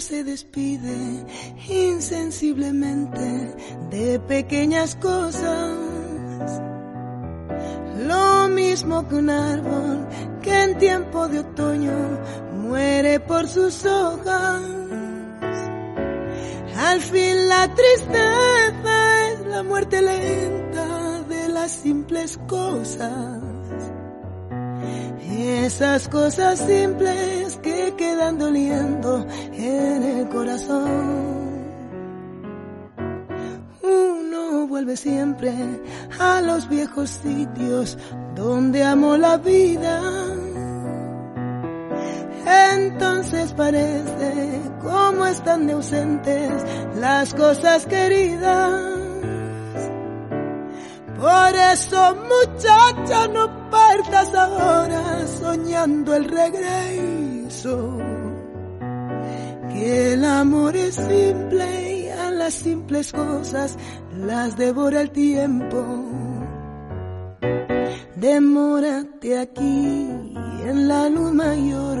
se despide insensiblemente de pequeñas cosas. Lo mismo que un árbol que en tiempo de otoño muere por sus hojas. Al fin la tristeza es la muerte lenta de las simples cosas. Esas cosas simples que quedan doliendo en el corazón. Uno vuelve siempre a los viejos sitios donde amó la vida. Entonces parece como están de ausentes las cosas queridas. Por eso muchacha no partas ahora soñando el regreso. Que el amor es simple y a las simples cosas las devora el tiempo. Demórate aquí en la luz mayor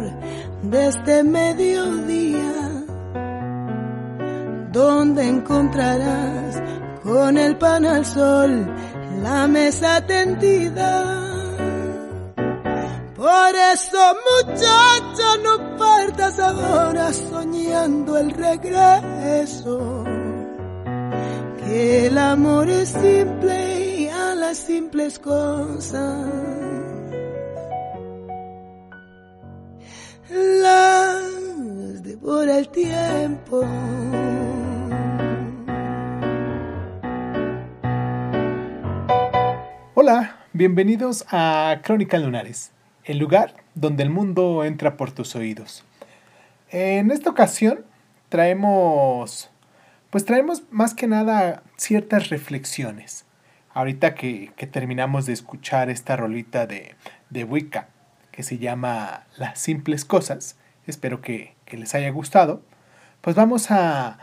de este mediodía, donde encontrarás con el pan al sol la mesa tendida. Por eso muchacha no partas ahora soñando el regreso. Que el amor es simple y a las simples cosas. Las devora el tiempo. Hola, bienvenidos a Crónica Lunares, el lugar donde el mundo entra por tus oídos. En esta ocasión traemos, pues traemos más que nada ciertas reflexiones. Ahorita que, que terminamos de escuchar esta rolita de, de Wicca que se llama Las simples cosas, espero que, que les haya gustado, pues vamos a,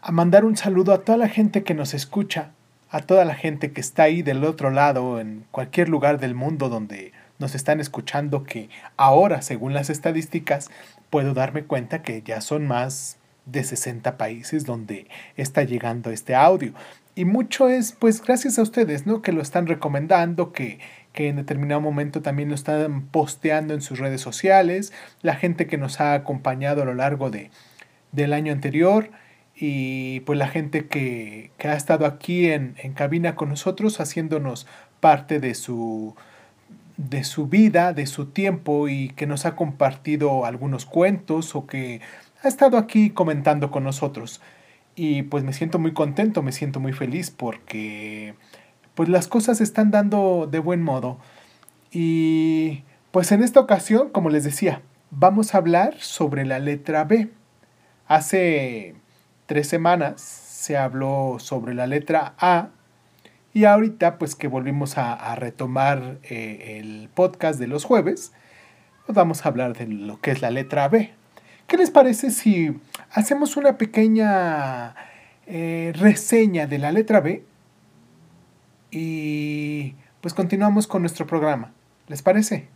a mandar un saludo a toda la gente que nos escucha a toda la gente que está ahí del otro lado, en cualquier lugar del mundo donde nos están escuchando, que ahora, según las estadísticas, puedo darme cuenta que ya son más de 60 países donde está llegando este audio. Y mucho es, pues, gracias a ustedes, ¿no? Que lo están recomendando, que, que en determinado momento también lo están posteando en sus redes sociales, la gente que nos ha acompañado a lo largo de, del año anterior y pues la gente que, que ha estado aquí en, en, cabina con nosotros haciéndonos parte de su, de su vida, de su tiempo y que nos ha compartido algunos cuentos o que ha estado aquí comentando con nosotros. Y pues me siento muy contento, me siento muy feliz porque pues las cosas están dando de buen modo. Y pues en esta ocasión, como les decía, vamos a hablar sobre la letra B. Hace tres semanas se habló sobre la letra A y ahorita pues que volvimos a, retomar eh, el podcast de los jueves, vamos a hablar de lo que es la letra B. ¿Qué les parece si hacemos una pequeña eh, reseña de la letra B y pues continuamos con nuestro programa? ¿Les parece?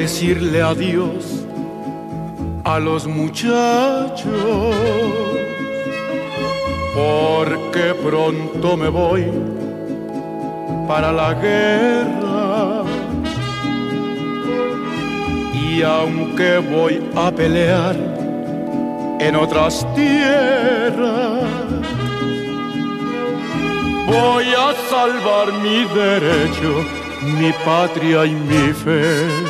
Decirle adiós a los muchachos, porque pronto me voy para la guerra. Y aunque voy a pelear en otras tierras, voy a salvar mi derecho mi patria y mi fe.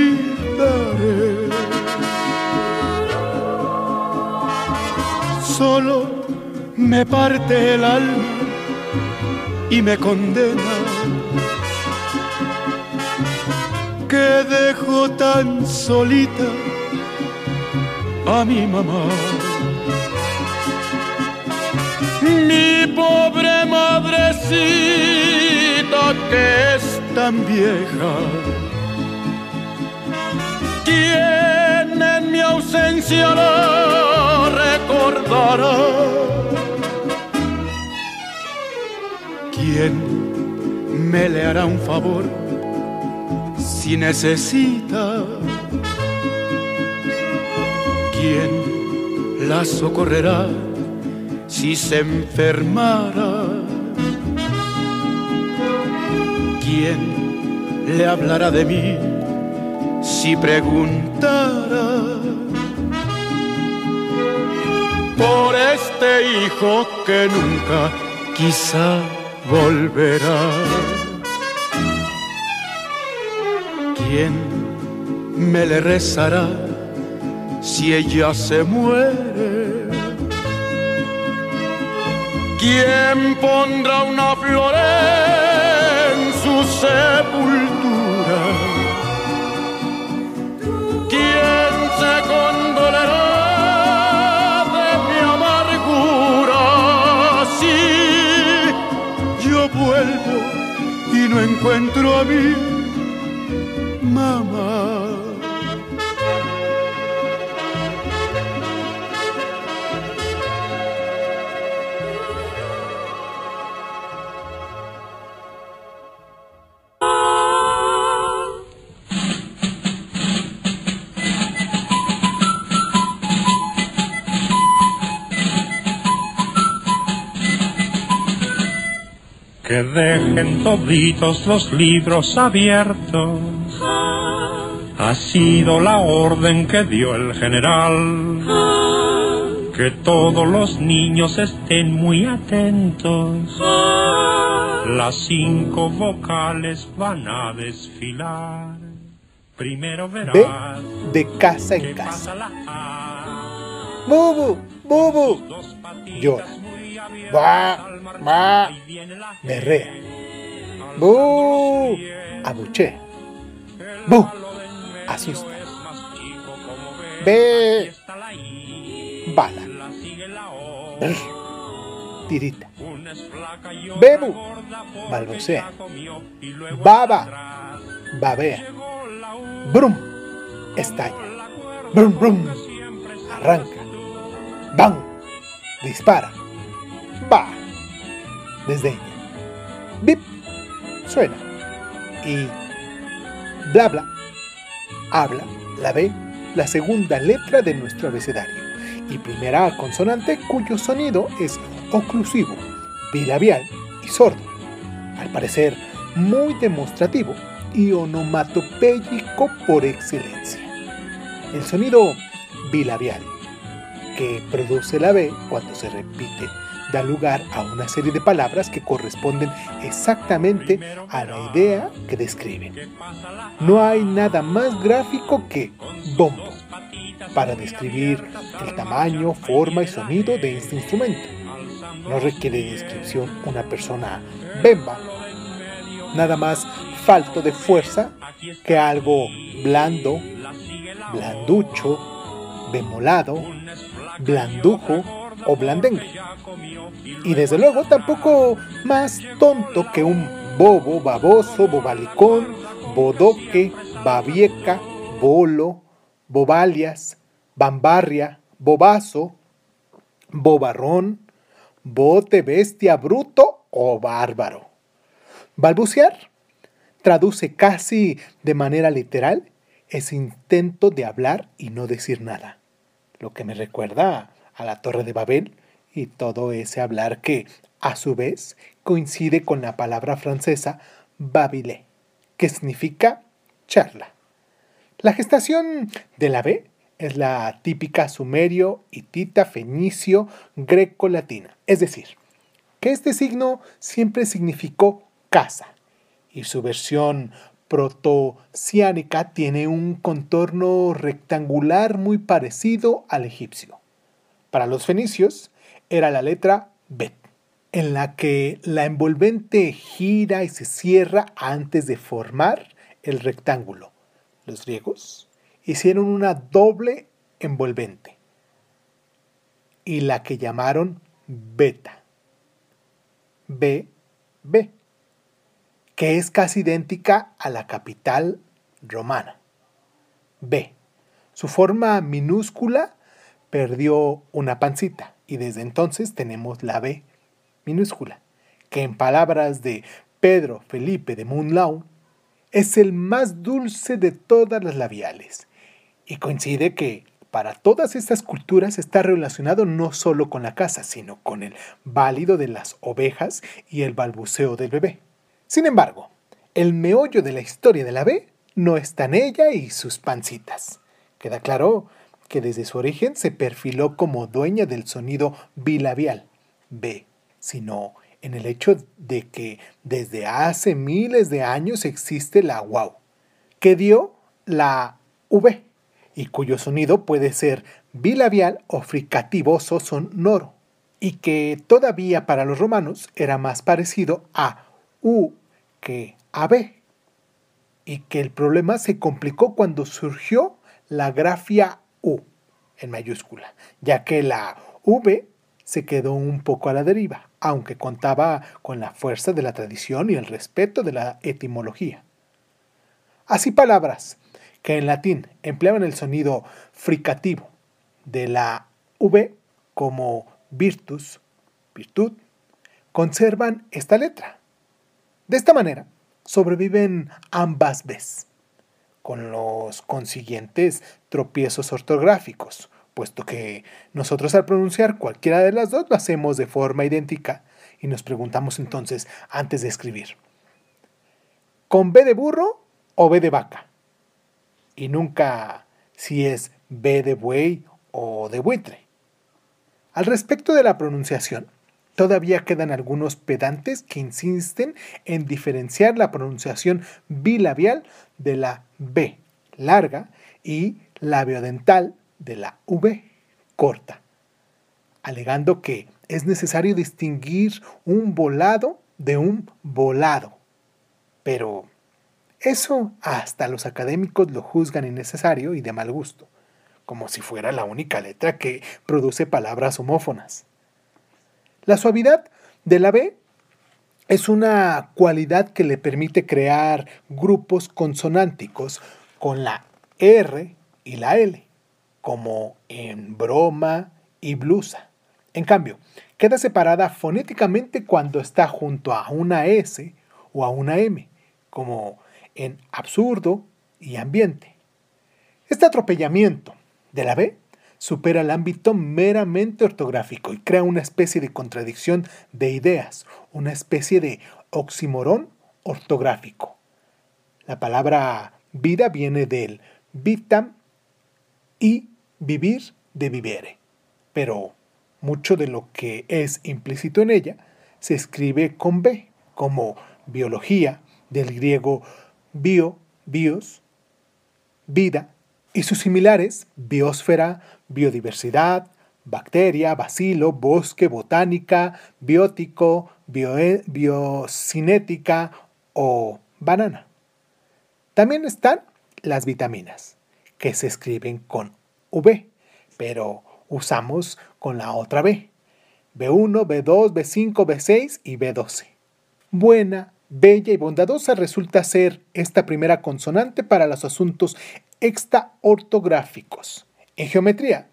Solo me parte el alma y me condena que dejo tan solita a mi mamá. Mi pobre madrecita que es tan vieja. ¿Quién en mi ausencia la recordará? ¿Quién me le hará un favor si necesita? ¿Quién la socorrerá si se enfermara? ¿Quién le hablará de mí si preguntara? Por este hijo que nunca quizá volverá. ¿Quién me le rezará si ella se muere? ¿Quién pondrá una flor en su sepultura? Condolerá de mi amargura si yo vuelvo y no encuentro a mi toditos los libros abiertos. Ha sido la orden que dio el general. Que todos los niños estén muy atentos. Las cinco vocales van a desfilar. Primero verás de casa en casa. pasa la A. Bubu, bubu. Llora. Va, va. Berrea. Bu. Abuche. Bu. Asusta. Ve. Bala. Brr. Tirita. Bebu. Balbucea. Baba. Babea. Brum. Estalla. Brum, brum. Arranca. Bang. Dispara. Va. Desdeña. Bip. Suena. Y bla bla. Habla la B, la segunda letra de nuestro abecedario. Y primera consonante cuyo sonido es oclusivo, bilabial y sordo. Al parecer muy demostrativo y onomatopéyico por excelencia. El sonido bilabial que produce la B cuando se repite da lugar a una serie de palabras que corresponden exactamente a la idea que describen. No hay nada más gráfico que bombo para describir el tamaño, forma y sonido de este instrumento. No requiere descripción una persona bemba, nada más falto de fuerza que algo blando, blanducho, bemolado, blandujo o blandengue. Y desde luego tampoco más tonto que un bobo, baboso, bobalicón, bodoque, babieca, bolo, bobalias, bambarria, bobazo, bobarrón, bote, bestia, bruto o bárbaro. Balbucear traduce casi de manera literal ese intento de hablar y no decir nada, lo que me recuerda a la Torre de Babel y todo ese hablar que, a su vez, coincide con la palabra francesa babilé, que significa charla. La gestación de la B es la típica sumerio, hitita, fenicio, greco-latina, es decir, que este signo siempre significó casa, y su versión protociánica tiene un contorno rectangular muy parecido al egipcio. Para los fenicios era la letra Bet, en la que la envolvente gira y se cierra antes de formar el rectángulo. Los griegos hicieron una doble envolvente y la que llamaron beta. B, B, que es casi idéntica a la capital romana. B. Su forma minúscula perdió una pancita y desde entonces tenemos la B minúscula, que en palabras de Pedro Felipe de Munlau es el más dulce de todas las labiales y coincide que para todas estas culturas está relacionado no solo con la casa, sino con el válido de las ovejas y el balbuceo del bebé. Sin embargo, el meollo de la historia de la B no está en ella y sus pancitas. Queda claro que desde su origen se perfiló como dueña del sonido bilabial, B, sino en el hecho de que desde hace miles de años existe la wow, que dio la V y cuyo sonido puede ser bilabial o fricativoso sonoro, y que todavía para los romanos era más parecido a U que a B, y que el problema se complicó cuando surgió la grafia U en mayúscula, ya que la V se quedó un poco a la deriva, aunque contaba con la fuerza de la tradición y el respeto de la etimología. Así palabras que en latín empleaban el sonido fricativo de la V como virtus, virtud, conservan esta letra. De esta manera, sobreviven ambas veces, con los consiguientes tropiezos ortográficos, puesto que nosotros al pronunciar cualquiera de las dos lo hacemos de forma idéntica y nos preguntamos entonces antes de escribir, ¿con B de burro o B de vaca? y nunca si es B de buey o de buitre. Al respecto de la pronunciación, todavía quedan algunos pedantes que insisten en diferenciar la pronunciación bilabial de la B larga y labiodental de la V corta, alegando que es necesario distinguir un volado de un volado. Pero eso hasta los académicos lo juzgan innecesario y de mal gusto, como si fuera la única letra que produce palabras homófonas. La suavidad de la B es una cualidad que le permite crear grupos consonánticos con la R y la L, como en broma y blusa. En cambio, queda separada fonéticamente cuando está junto a una S o a una M, como en absurdo y ambiente. Este atropellamiento de la B supera el ámbito meramente ortográfico y crea una especie de contradicción de ideas, una especie de oximorón ortográfico. La palabra vida viene del vitam y vivir de vivere, pero mucho de lo que es implícito en ella se escribe con B, como biología, del griego bio, bios, vida, y sus similares, biosfera, biodiversidad, bacteria, bacilo, bosque, botánica, biótico, biocinética o banana. También están las vitaminas, que se escriben con V, pero usamos con la otra B. B1, B2, B5, B6 y B12. Buena, Bella y bondadosa resulta ser esta primera consonante para los asuntos extraortográficos. En geometría,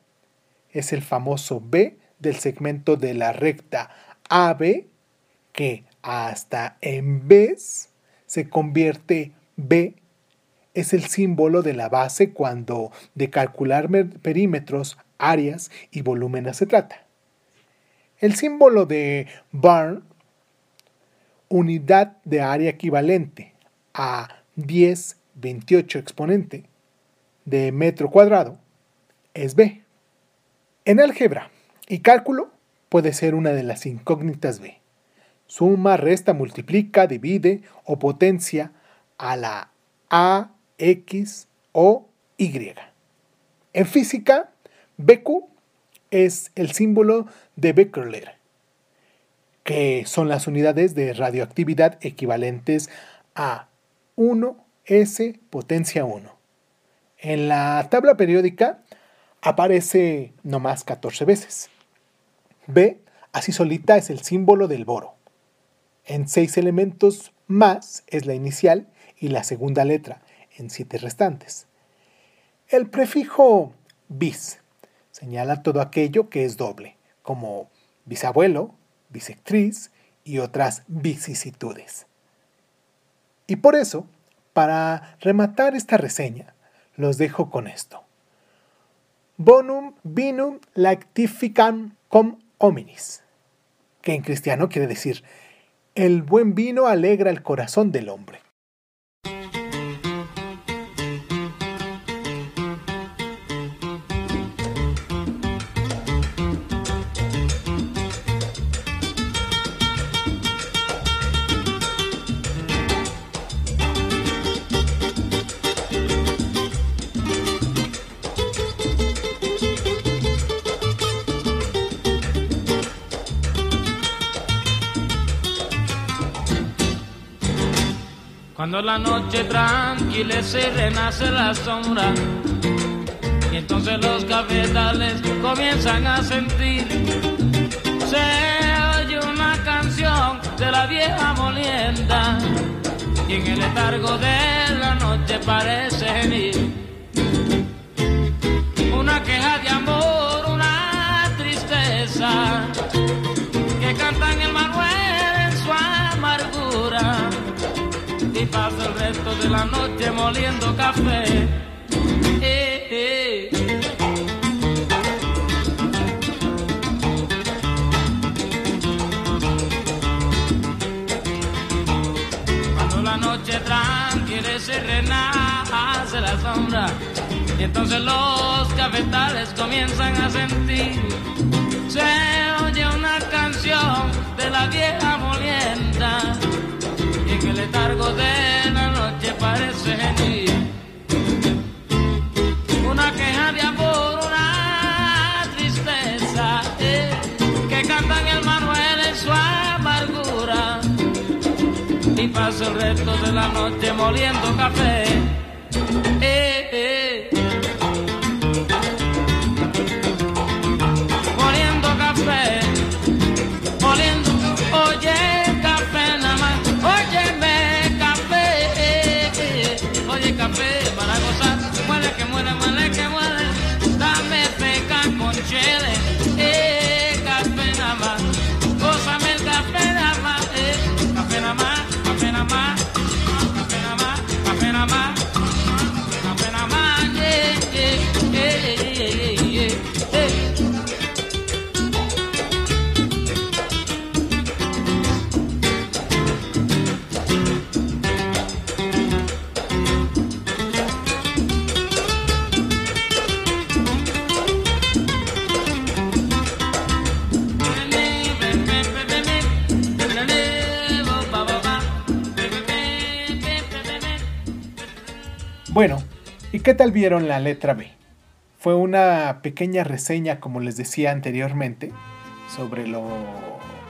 es el famoso B del segmento de la recta AB que hasta en vez se convierte B. Es el símbolo de la base cuando de calcular perímetros, áreas y volúmenes se trata. El símbolo de Barn unidad de área equivalente a 10, 28 exponente de metro cuadrado es B. En álgebra y cálculo puede ser una de las incógnitas B. Suma, resta, multiplica, divide o potencia a la A, X o Y. En física, BQ es el símbolo de Becquerel, que son las unidades de radioactividad equivalentes a 1S potencia 1. En la tabla periódica aparece nomás 14 veces. B, así solita, es el símbolo del boro. En seis elementos más es la inicial y la segunda letra, en siete restantes. El prefijo bis señala todo aquello que es doble, como bisabuelo, bisectriz y otras vicisitudes. Y por eso, para rematar esta reseña, los dejo con esto. Bonum vinum lactificam com hominis, que en cristiano quiere decir, el buen vino alegra el corazón del hombre. Cuando la noche tranquilece, renace la sombra. Y entonces los cafetales comienzan a sentir. Se oye una canción de la vieja molienda. Y en el letargo de la noche parece venir. Y pasa el resto de la noche moliendo café. Cuando la noche tranquila se renace la sombra y entonces los cafetales comienzan a sentir. Se oye una canción de la vieja molienda letargo de la noche parece venir una queja de amor, una tristeza eh, que cantan el Manuel en su amargura y pasa el resto de la noche moliendo café. Eh. ¿Y qué tal vieron la letra B? Fue una pequeña reseña, como les decía anteriormente, sobre lo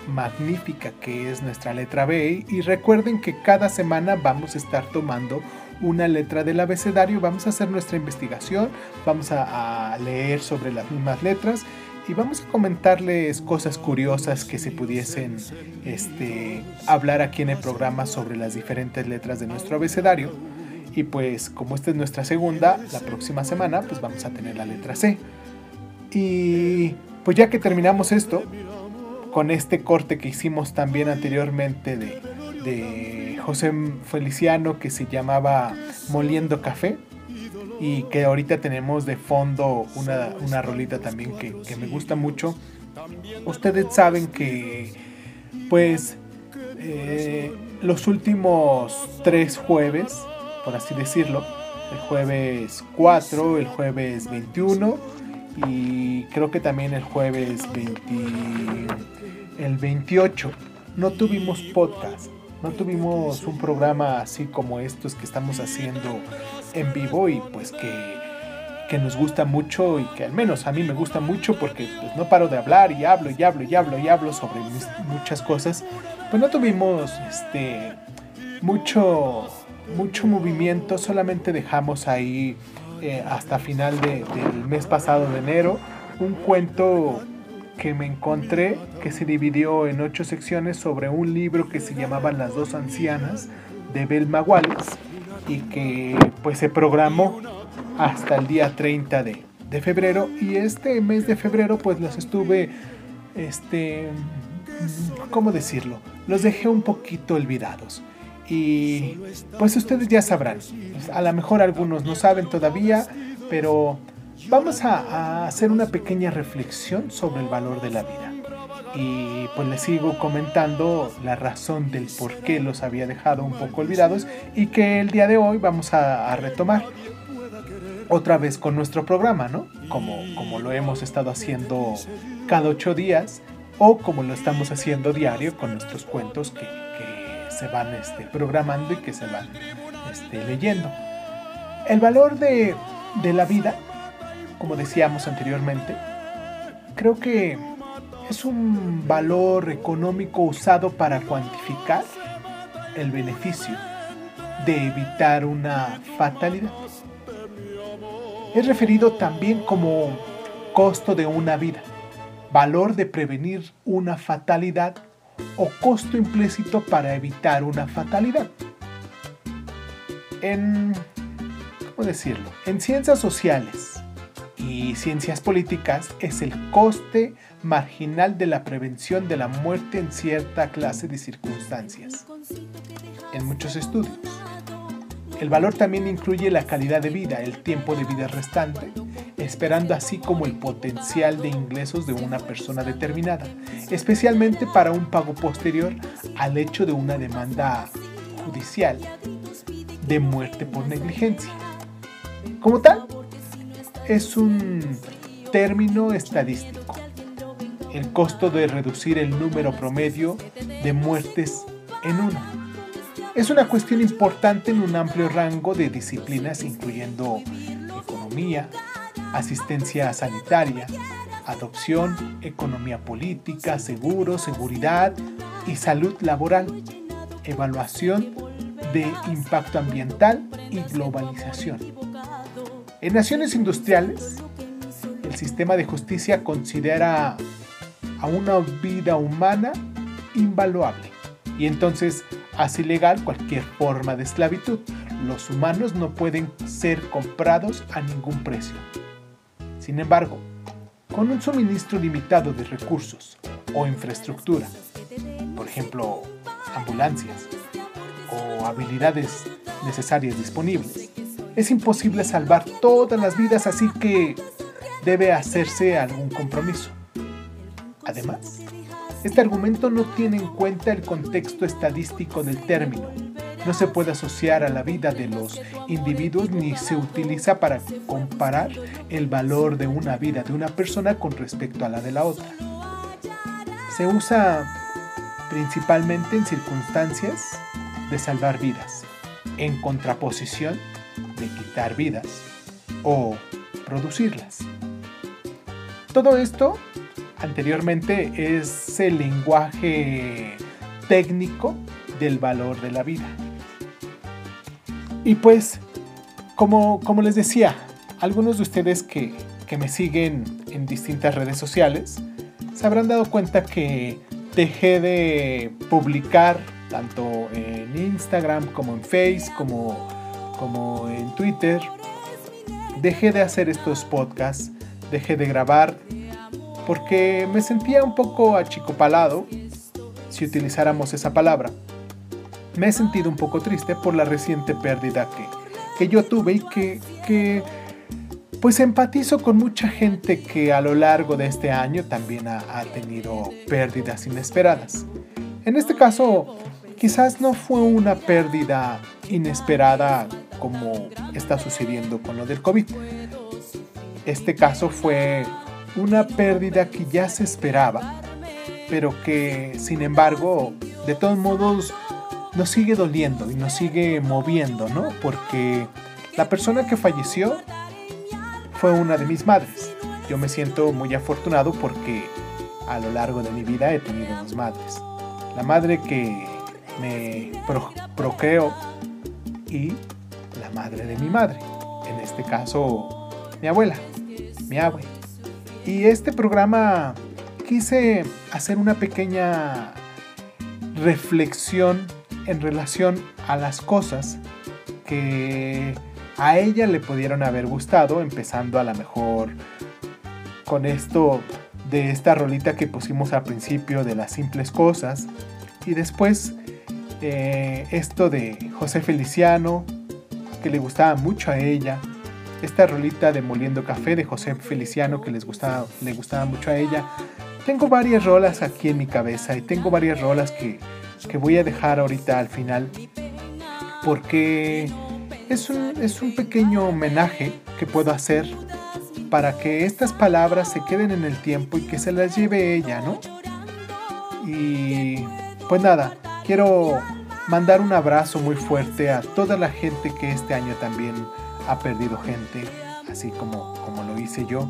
magnífica que es nuestra letra B. Y recuerden que cada semana vamos a estar tomando una letra del abecedario, vamos a hacer nuestra investigación, vamos a, leer sobre las mismas letras y vamos a comentarles cosas curiosas que se pudiesen este, hablar aquí en el programa sobre las diferentes letras de nuestro abecedario. Y pues como esta es nuestra segunda, la próxima semana pues vamos a tener la letra C. Y pues ya que terminamos esto, con este corte que hicimos también anteriormente de, de José Feliciano que se llamaba Moliendo Café y que ahorita tenemos de fondo una, una rolita también que, que me gusta mucho. Ustedes saben que pues eh, los últimos tres jueves por así decirlo. El jueves 4, el jueves 21 y creo que también el jueves 20, el 28. No tuvimos podcast no tuvimos un programa así como estos que estamos haciendo en vivo y pues que, que nos gusta mucho y que al menos a mí me gusta mucho porque pues, no paro de hablar y hablo y hablo y hablo y hablo sobre muchas cosas. Pues no tuvimos este mucho mucho movimiento, solamente dejamos ahí eh, hasta final del mes pasado de enero un cuento que me encontré que se dividió en ocho secciones sobre un libro que se llamaba Las dos ancianas de Belma Wallace y que pues se programó hasta el día 30 de, de febrero y este mes de febrero pues los estuve este ¿cómo decirlo? Los dejé un poquito olvidados. Y pues ustedes ya sabrán. A lo mejor algunos no saben todavía, pero vamos a, hacer una pequeña reflexión sobre el valor de la vida. Y pues les sigo comentando la razón del por qué los había dejado un poco olvidados y que el día de hoy vamos a, retomar otra vez con nuestro programa, ¿no? Como, como lo hemos estado haciendo cada ocho días o como lo estamos haciendo diario con nuestros cuentos que, se van este, programando y que se van este, leyendo. El valor de, de la vida como decíamos anteriormente, creo que es un valor económico usado para cuantificar el beneficio de evitar una fatalidad. Es referido también como costo de una vida, valor de prevenir una fatalidad o costo implícito para evitar una fatalidad. En, ¿cómo decirlo? En ciencias sociales, y ciencias políticas es el coste marginal de la prevención de la muerte en cierta clase de circunstancias. En muchos estudios. El valor también incluye la calidad de vida, el tiempo de vida restante, esperando así como el potencial de ingresos de una persona determinada, especialmente para un pago posterior al hecho de una demanda judicial de muerte por negligencia. Como tal, es un término estadístico. El costo de reducir el número promedio de muertes en uno. Es una cuestión importante en un amplio rango de disciplinas incluyendo economía, asistencia sanitaria, adopción, economía política, seguro, seguridad y salud laboral, evaluación de impacto ambiental y globalización. En naciones industriales, el sistema de justicia considera a una vida humana invaluable y entonces hace ilegal cualquier forma de esclavitud. Los humanos no pueden ser comprados a ningún precio. Sin embargo, con un suministro limitado de recursos o infraestructura, por ejemplo, ambulancias o habilidades necesarias disponibles, es imposible salvar todas las vidas, así que debe hacerse algún compromiso. Además, este argumento no tiene en cuenta el contexto estadístico del término. No se puede asociar a la vida de los individuos ni se utiliza para comparar el valor de una vida de una persona con respecto a la de la otra. Se usa principalmente en circunstancias de salvar vidas, en contraposición de quitar vidas o producirlas. Todo esto anteriormente es el lenguaje técnico del valor de la vida. Y pues, como, como les decía, algunos de ustedes que, que me siguen en distintas redes sociales se habrán dado cuenta que dejé de publicar tanto en Instagram como en Facebook como como en Twitter, dejé de hacer estos podcasts, dejé de grabar, porque me sentía un poco achicopalado, si utilizáramos esa palabra. Me he sentido un poco triste por la reciente pérdida que, que yo tuve y que, que pues empatizo con mucha gente que a lo largo de este año también ha, ha, tenido pérdidas inesperadas. En este caso, quizás no fue una pérdida inesperada como está sucediendo con lo del COVID. Este caso fue una pérdida que ya se esperaba, pero que sin embargo, de todos modos, nos sigue doliendo y nos sigue moviendo, ¿no? Porque la persona que falleció fue una de mis madres. Yo me siento muy afortunado porque a lo largo de mi vida he tenido dos madres. La madre que me procreó y la madre de mi madre. En este caso, mi abuela, mi abue. Y este programa quise hacer una pequeña reflexión en relación a las cosas que a ella le pudieron haber gustado, empezando a lo mejor con esto de esta rolita que pusimos al principio de las simples cosas y después eh, esto de José Feliciano que le gustaba mucho a ella esta rolita de Moliendo Café de José Feliciano que les gustaba, le gustaba mucho a ella. Tengo varias rolas aquí en mi cabeza y tengo varias rolas que, que voy a dejar ahorita al final porque es un, es un pequeño homenaje que puedo hacer para que estas palabras se queden en el tiempo y que se las lleve ella, ¿no? Y pues nada, quiero mandar un abrazo muy fuerte a toda la gente que este año también ha perdido gente, así como, como lo hice yo.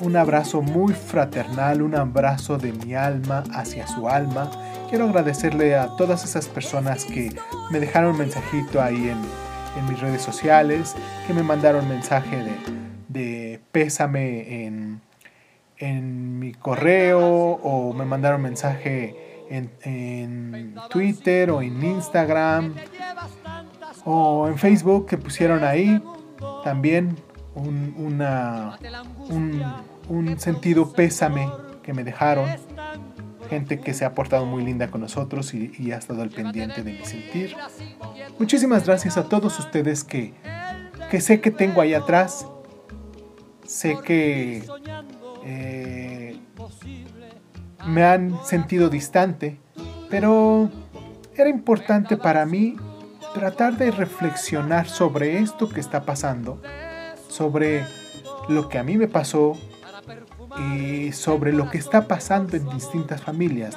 Un abrazo muy fraternal, un abrazo de mi alma hacia su alma. Quiero agradecerle a todas esas personas que me dejaron mensajito ahí en, mis redes sociales, que me mandaron mensaje de, pésame en, en mi correo o me mandaron mensaje en, Twitter o en Instagram o en Facebook que pusieron ahí también un, un sentido pésame que me dejaron gente que se ha portado muy linda con nosotros y, ha estado al pendiente de mi sentir. Muchísimas gracias a todos ustedes que, que sé que tengo ahí atrás. Sé que eh, me han sentido distante, pero era importante para mí tratar de reflexionar sobre esto que está pasando, sobre lo que a mí me pasó, y sobre lo que está pasando en distintas familias.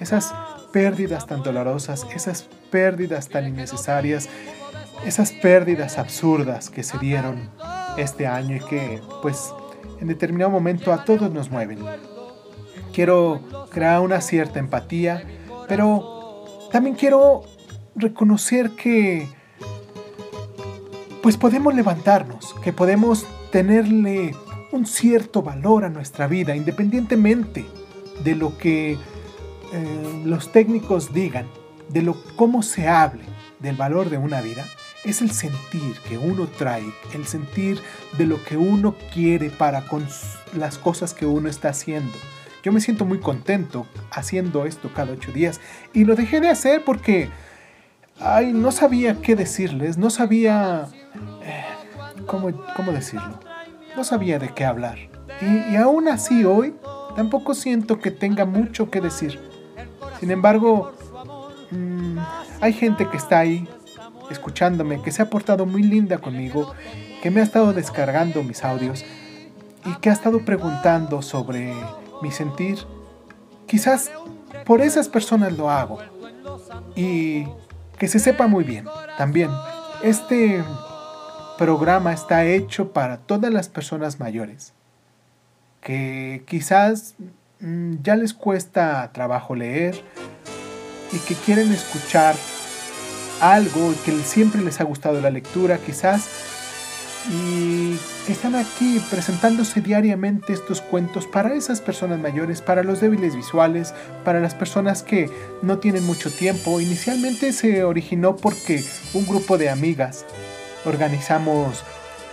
Esas pérdidas tan dolorosas, esas pérdidas tan innecesarias, esas pérdidas absurdas que se dieron este año y que pues en determinado momento a todos nos mueven. Quiero crear una cierta empatía, pero también quiero reconocer que pues podemos levantarnos, que podemos tenerle un cierto valor a nuestra vida, independientemente de lo que eh, los técnicos digan, de lo cómo se hable del valor de una vida, es el sentir que uno trae, el sentir de lo que uno quiere para con las cosas que uno está haciendo. Yo me siento muy contento haciendo esto cada ocho días y lo dejé de hacer porque ay, no sabía qué decirles, no sabía eh, cómo, cómo decirlo no sabía de qué hablar. Y, aún así hoy tampoco siento que tenga mucho que decir. Sin embargo, mm, hay gente que está ahí escuchándome, que se ha portado muy linda conmigo, que me ha estado descargando mis audios y que ha estado preguntando sobre mi sentir. Quizás por esas personas lo hago. Y que se sepa muy bien también. Este programa está hecho para todas las personas mayores que quizás mm, ya les cuesta trabajo leer y que quieren escuchar algo que siempre les ha gustado la lectura quizás y están aquí presentándose diariamente estos cuentos para esas personas mayores, para los débiles visuales, para las personas que no tienen mucho tiempo. Inicialmente se originó porque un grupo de amigas organizamos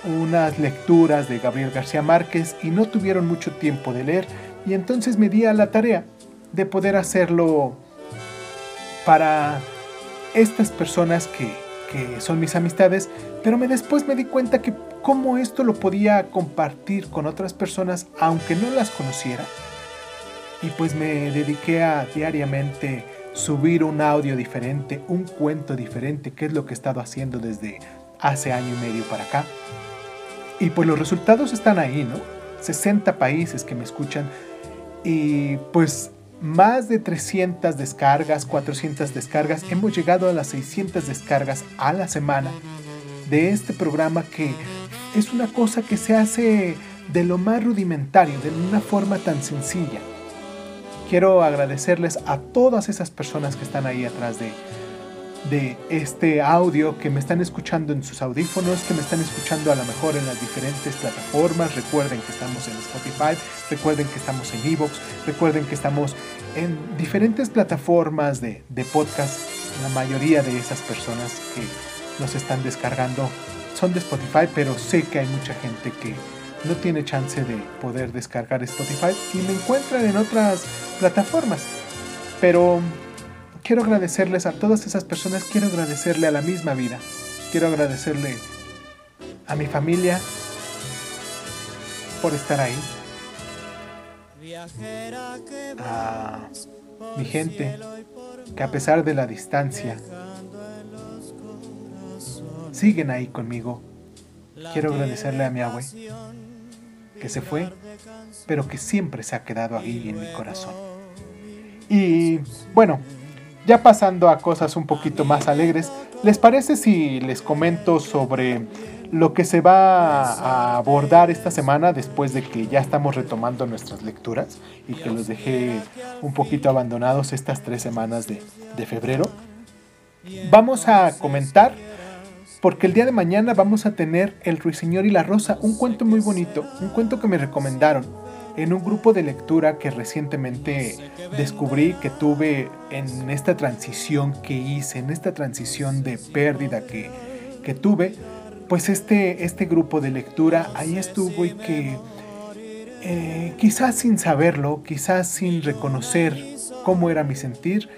unas lecturas de Gabriel García Márquez y no tuvieron mucho tiempo de leer y entonces me di a la tarea de poder hacerlo para estas personas que, que son mis amistades, pero me, después me di cuenta que cómo esto lo podía compartir con otras personas aunque no las conociera. Y pues me dediqué a diariamente subir un audio diferente, un cuento diferente, que es lo que he estado haciendo desde hace año y medio para acá. Y pues los resultados están ahí, ¿no? 60 países que me escuchan y pues más de 300 descargas, 400 descargas. Hemos llegado a las 600 descargas a la semana de este programa que es una cosa que se hace de lo más rudimentario, de una forma tan sencilla. Quiero agradecerles a todas esas personas que están ahí atrás de, de este audio, que me están escuchando en sus audífonos, que me están escuchando a lo mejor en las diferentes plataformas. Recuerden que estamos en Spotify, recuerden que estamos en Evox, recuerden que estamos en diferentes plataformas de, de podcast. La mayoría de esas personas que nos están descargando son de Spotify, pero sé que hay mucha gente que no tiene chance de poder descargar Spotify y me encuentran en otras plataformas. Pero quiero agradecerles a todas esas personas, quiero agradecerle a la misma vida, quiero agradecerle a mi familia por estar ahí, a mi gente que a pesar de la distancia siguen ahí conmigo. Quiero agradecerle a mi abue que se fue, pero que siempre se ha quedado ahí en mi corazón. Y bueno, ya pasando a cosas un poquito más alegres, ¿les parece si les comento sobre lo que se va a abordar esta semana después de que ya estamos retomando nuestras lecturas y que los dejé un poquito abandonados estas tres semanas de, de febrero? Vamos a comentar porque el día de mañana vamos a tener El Ruiseñor y la Rosa, un cuento muy bonito, un cuento que me recomendaron en un grupo de lectura que recientemente descubrí que tuve en esta transición que hice, en esta transición de pérdida que, que tuve, pues este, este grupo de lectura ahí estuvo y que eh, quizás sin saberlo, quizás sin reconocer cómo era mi sentir,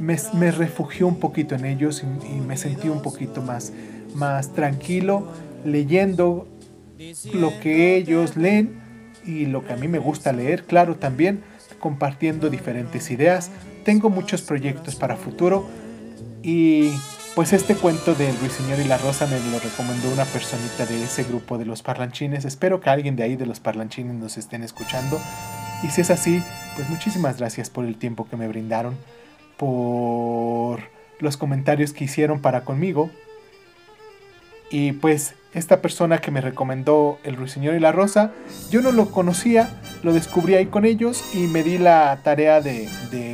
me, me refugió un poquito en ellos y, y me sentí un poquito más, más tranquilo leyendo lo que ellos leen y lo que a mí me gusta leer, claro, también compartiendo diferentes ideas. Tengo muchos proyectos para futuro y pues este cuento del Ruiseñor y la Rosa me lo recomendó una personita de ese grupo de los parlanchines. Espero que alguien de ahí de los parlanchines nos estén escuchando. Y si es así, pues muchísimas gracias por el tiempo que me brindaron, por los comentarios que hicieron para conmigo y pues esta persona que me recomendó El Ruiseñor y la Rosa, yo no lo conocía, lo descubrí ahí con ellos y me di la tarea de,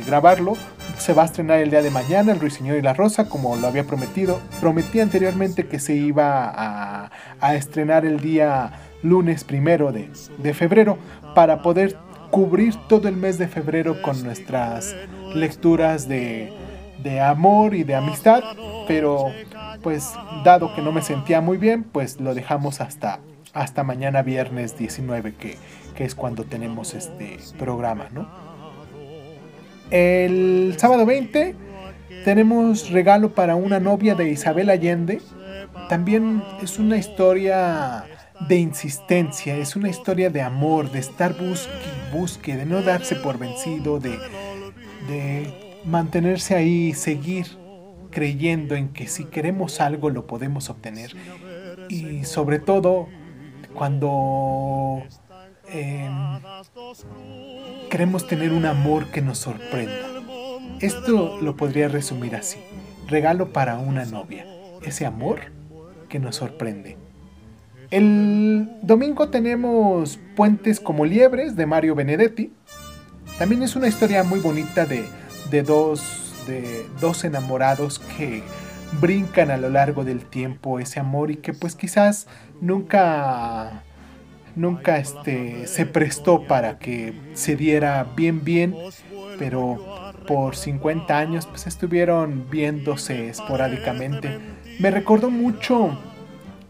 grabarlo. Se va a estrenar el día de mañana El Ruiseñor y la Rosa, como lo había prometido. Prometí anteriormente que se iba a, estrenar el día lunes primero de, febrero para poder cubrir todo el mes de febrero con nuestras lecturas de amor y de amistad, pero pues dado que no me sentía muy bien, pues lo dejamos hasta, hasta mañana viernes 19, que, que es cuando tenemos este programa, ¿no? El sábado 20 tenemos regalo para una novia de Isabel Allende. También es una historia de insistencia, es una historia de amor, de estar busque, busque, de no darse por vencido, de, de mantenerse ahí, seguir creyendo en que si queremos algo lo podemos obtener. Y sobre todo cuando eh, queremos tener un amor que nos sorprenda. Esto lo podría resumir así. Regalo para una novia. Ese amor que nos sorprende. El domingo tenemos Puentes como Liebres de Mario Benedetti. También es una historia muy bonita de, de dos de dos enamorados que brincan a lo largo del tiempo ese amor y que pues quizás nunca nunca este se prestó para que se diera bien bien pero por 50 años pues estuvieron viéndose esporádicamente. Me recordó mucho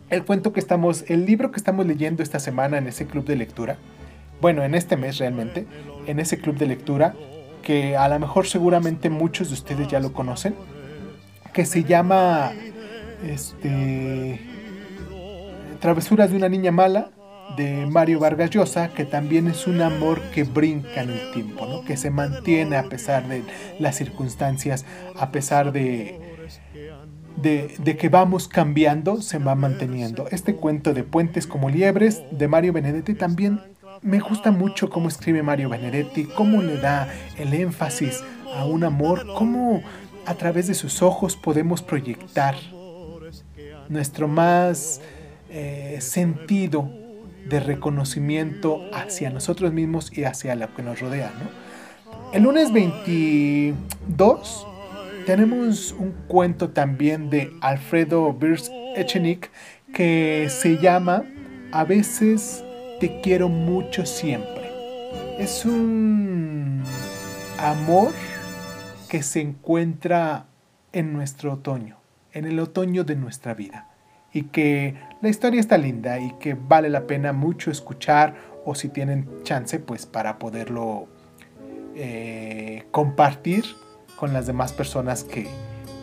el cuento que estamos el libro que estamos leyendo esta semana en ese club de lectura. Bueno en este mes realmente en ese club de lectura que a lo mejor seguramente muchos de ustedes ya lo conocen, que se llama este, Travesuras de una niña mala de Mario Vargas Llosa, que también es un amor que brinca en el tiempo, ¿no? que se mantiene a pesar de las circunstancias, a pesar de, de, de, que vamos cambiando, se va manteniendo. Este cuento de Puentes como Liebres de Mario Benedetti también me gusta mucho cómo escribe Mario Benedetti, cómo le da el énfasis a un amor, cómo a través de sus ojos podemos proyectar nuestro más eh, sentido de reconocimiento hacia nosotros mismos y hacia lo que nos rodea. El lunes 22 tenemos un cuento también de Alfredo Birs Echenick que se llama A veces te quiero mucho siempre. Es un amor que se encuentra en nuestro otoño, en el otoño de nuestra vida y que la historia está linda y que vale la pena mucho escuchar o si tienen chance pues para poderlo eh, compartir con las demás personas que,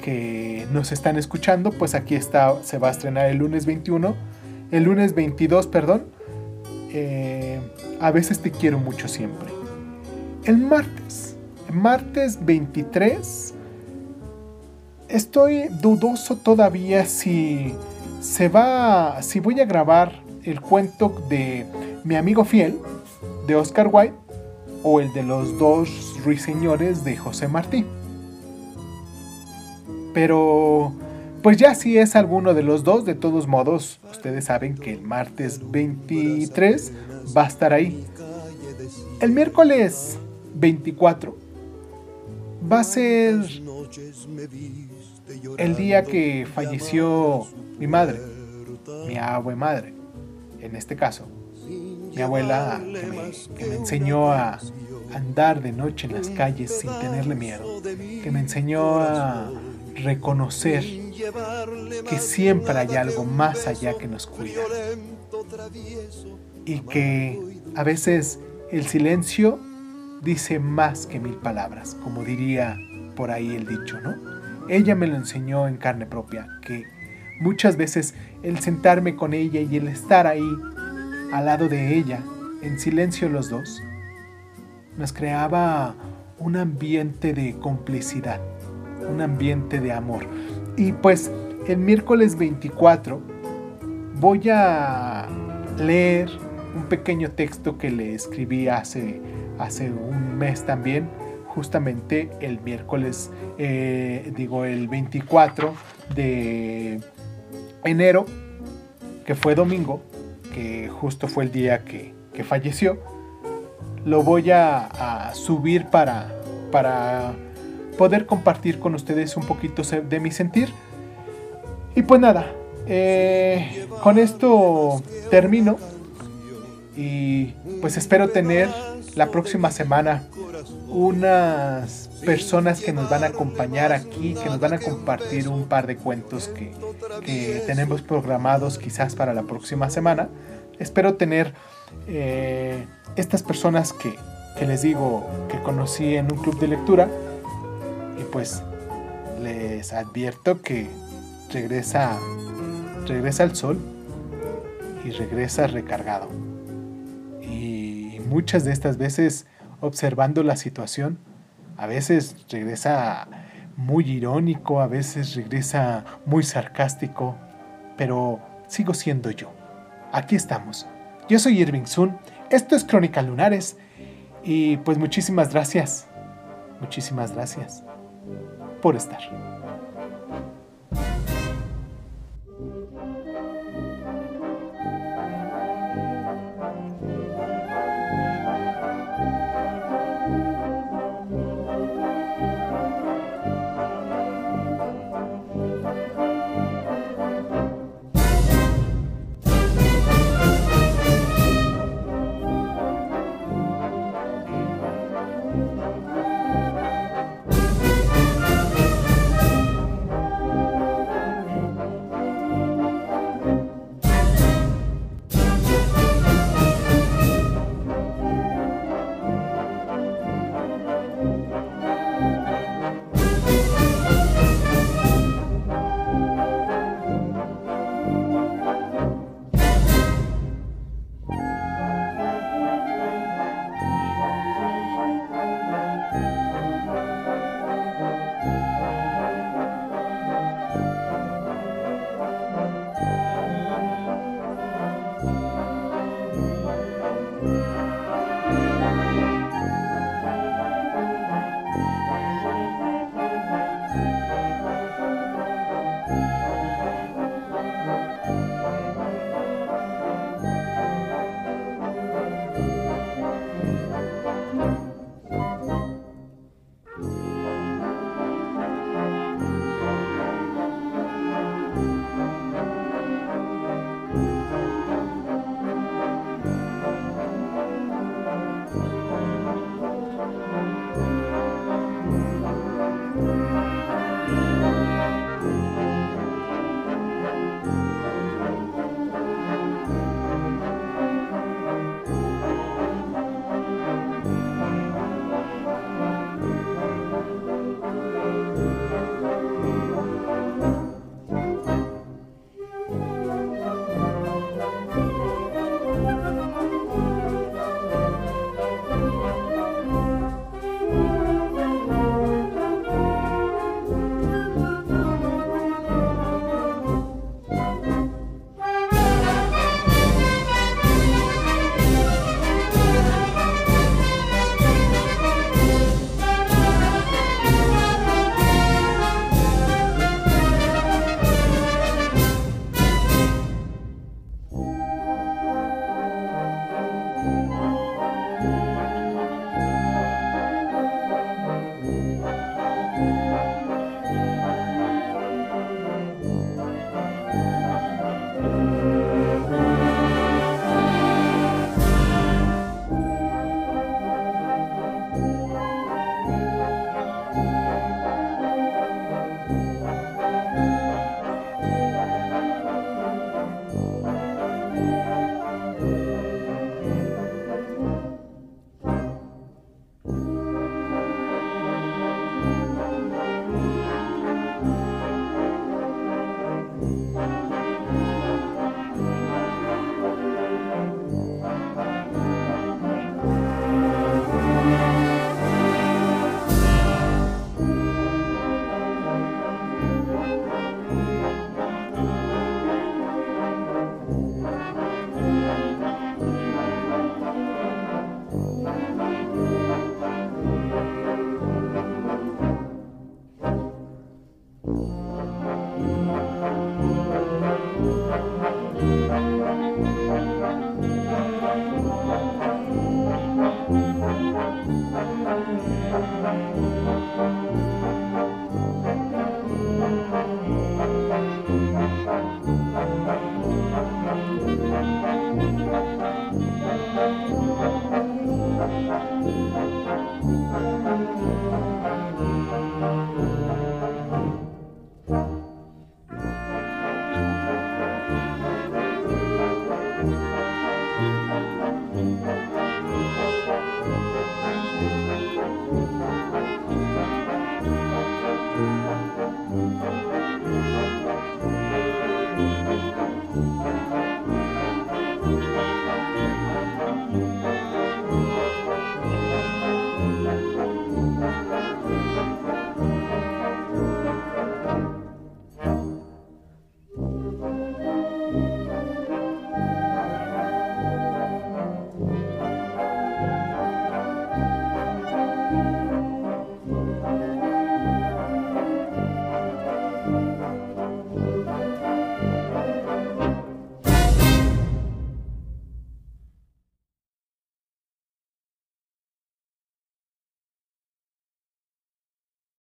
que nos están escuchando pues aquí está se va a estrenar el lunes 21 el lunes 22 perdón eh, a veces te quiero mucho siempre el martes martes 23 estoy dudoso todavía si se va, si voy a grabar el cuento de Mi amigo fiel de Oscar Wilde o el de los dos ruiseñores de José Martí. Pero, pues ya si es alguno de los dos, de todos modos, ustedes saben que el martes 23 va a estar ahí. El miércoles 24 va a ser el día que falleció mi madre, mi abue madre, en este caso, mi abuela que me, enseñó a andar de noche en las calles sin tenerle miedo, que me enseñó a reconocer que siempre hay algo más allá que nos cuida y que a veces el silencio dice más que mil palabras, como diría por ahí el dicho, ¿no? Ella me lo enseñó en carne propia, que muchas veces el sentarme con ella y el estar ahí, al lado de ella, en silencio los dos, nos creaba un ambiente de complicidad, un ambiente de amor. Y pues el miércoles 24 voy a leer un pequeño texto que le escribí hace, hace un mes también justamente el miércoles, eh, digo el 24 de enero, que fue domingo, que justo fue el día que, falleció, lo voy a, subir para, para poder compartir con ustedes un poquito de mi sentir. Y pues nada, eh, con esto termino y pues espero tener la próxima semana unas personas que nos van a acompañar aquí, que nos van a compartir un par de cuentos que, tenemos programados quizás para la próxima semana. Espero tener eh, estas personas que, que les digo que conocí en un club de lectura pues les advierto que regresa, regresa al sol y regresa recargado. Y muchas de estas veces observando la situación, a veces regresa muy irónico, a veces regresa muy sarcástico, pero sigo siendo yo. Aquí estamos. Yo soy Irving Sun, esto es Crónica Lunares y pues muchísimas gracias, muchísimas gracias por estar.